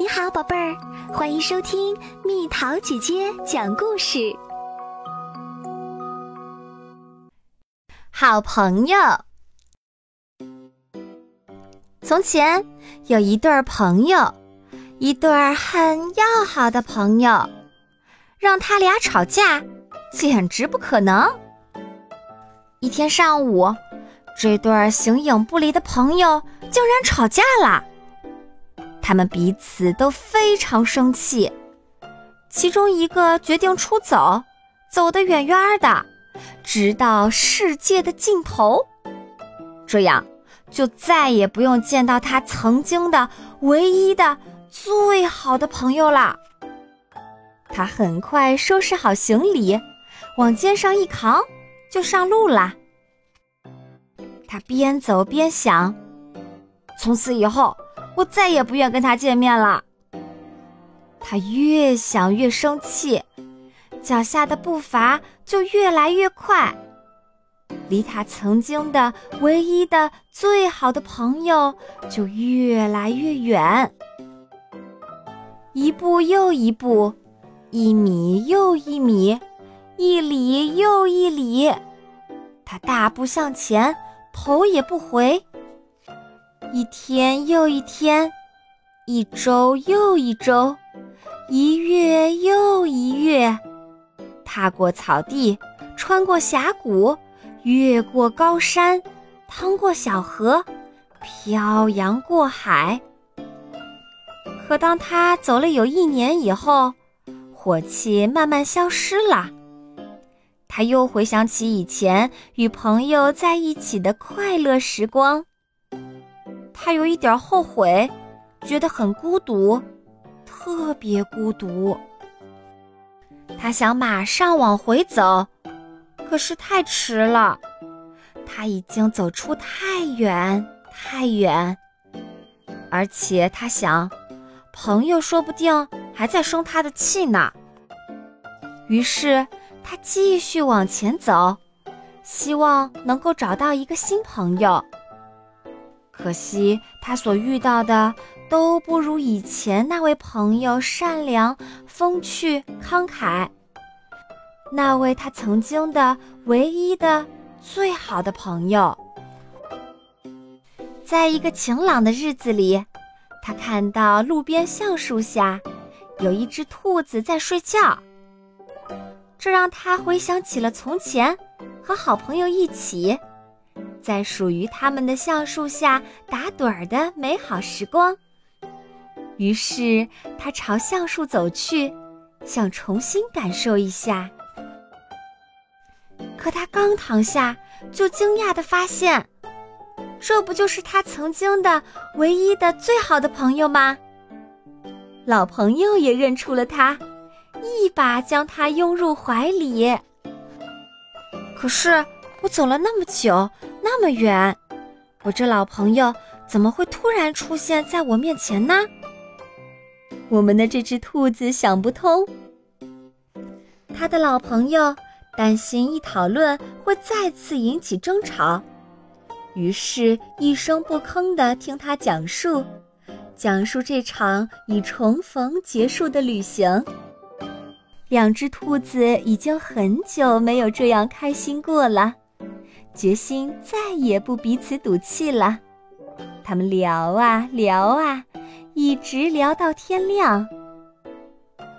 你好，宝贝儿，欢迎收听蜜桃姐姐讲故事。好朋友，从前有一对朋友，一对很要好的朋友，让他俩吵架简直不可能。一天上午，这对形影不离的朋友竟然吵架了。他们彼此都非常生气，其中一个决定出走，走得远远的，直到世界的尽头，这样就再也不用见到他曾经的唯一的最好的朋友了。他很快收拾好行李，往肩上一扛，就上路了。他边走边想，从此以后。我再也不愿跟他见面了。他越想越生气，脚下的步伐就越来越快，离他曾经的唯一的最好的朋友就越来越远。一步又一步，一米又一米，一里又一里，他大步向前，头也不回。一天又一天，一周又一周，一月又一月，踏过草地，穿过峡谷，越过高山，趟过小河，漂洋过海。可当他走了有一年以后，火气慢慢消失了，他又回想起以前与朋友在一起的快乐时光。他有一点后悔，觉得很孤独，特别孤独。他想马上往回走，可是太迟了，他已经走出太远太远。而且他想，朋友说不定还在生他的气呢。于是他继续往前走，希望能够找到一个新朋友。可惜，他所遇到的都不如以前那位朋友善良、风趣、慷慨。那位他曾经的唯一的、最好的朋友，在一个晴朗的日子里，他看到路边橡树下有一只兔子在睡觉，这让他回想起了从前和好朋友一起。在属于他们的橡树下打盹儿的美好时光。于是他朝橡树走去，想重新感受一下。可他刚躺下，就惊讶地发现，这不就是他曾经的唯一的最好的朋友吗？老朋友也认出了他，一把将他拥入怀里。可是我走了那么久。那么远，我这老朋友怎么会突然出现在我面前呢？我们的这只兔子想不通。他的老朋友担心一讨论会再次引起争吵，于是一声不吭地听他讲述，讲述这场以重逢结束的旅行。两只兔子已经很久没有这样开心过了。决心再也不彼此赌气了。他们聊啊聊啊，一直聊到天亮。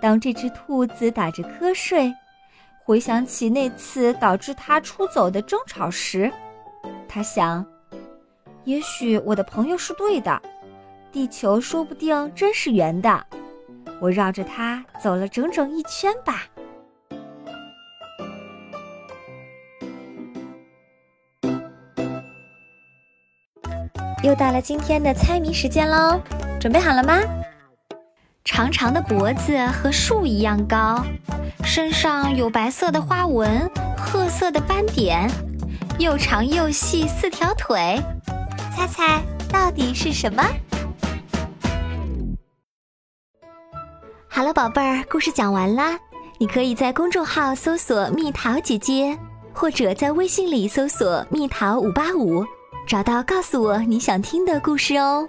当这只兔子打着瞌睡，回想起那次导致它出走的争吵时，他想：也许我的朋友是对的，地球说不定真是圆的。我绕着它走了整整一圈吧。又到了今天的猜谜时间喽，准备好了吗？长长的脖子和树一样高，身上有白色的花纹、褐色的斑点，又长又细四条腿，猜猜到底是什么？好了，宝贝儿，故事讲完啦。你可以在公众号搜索“蜜桃姐姐”，或者在微信里搜索“蜜桃五八五”。找到，告诉我你想听的故事哦。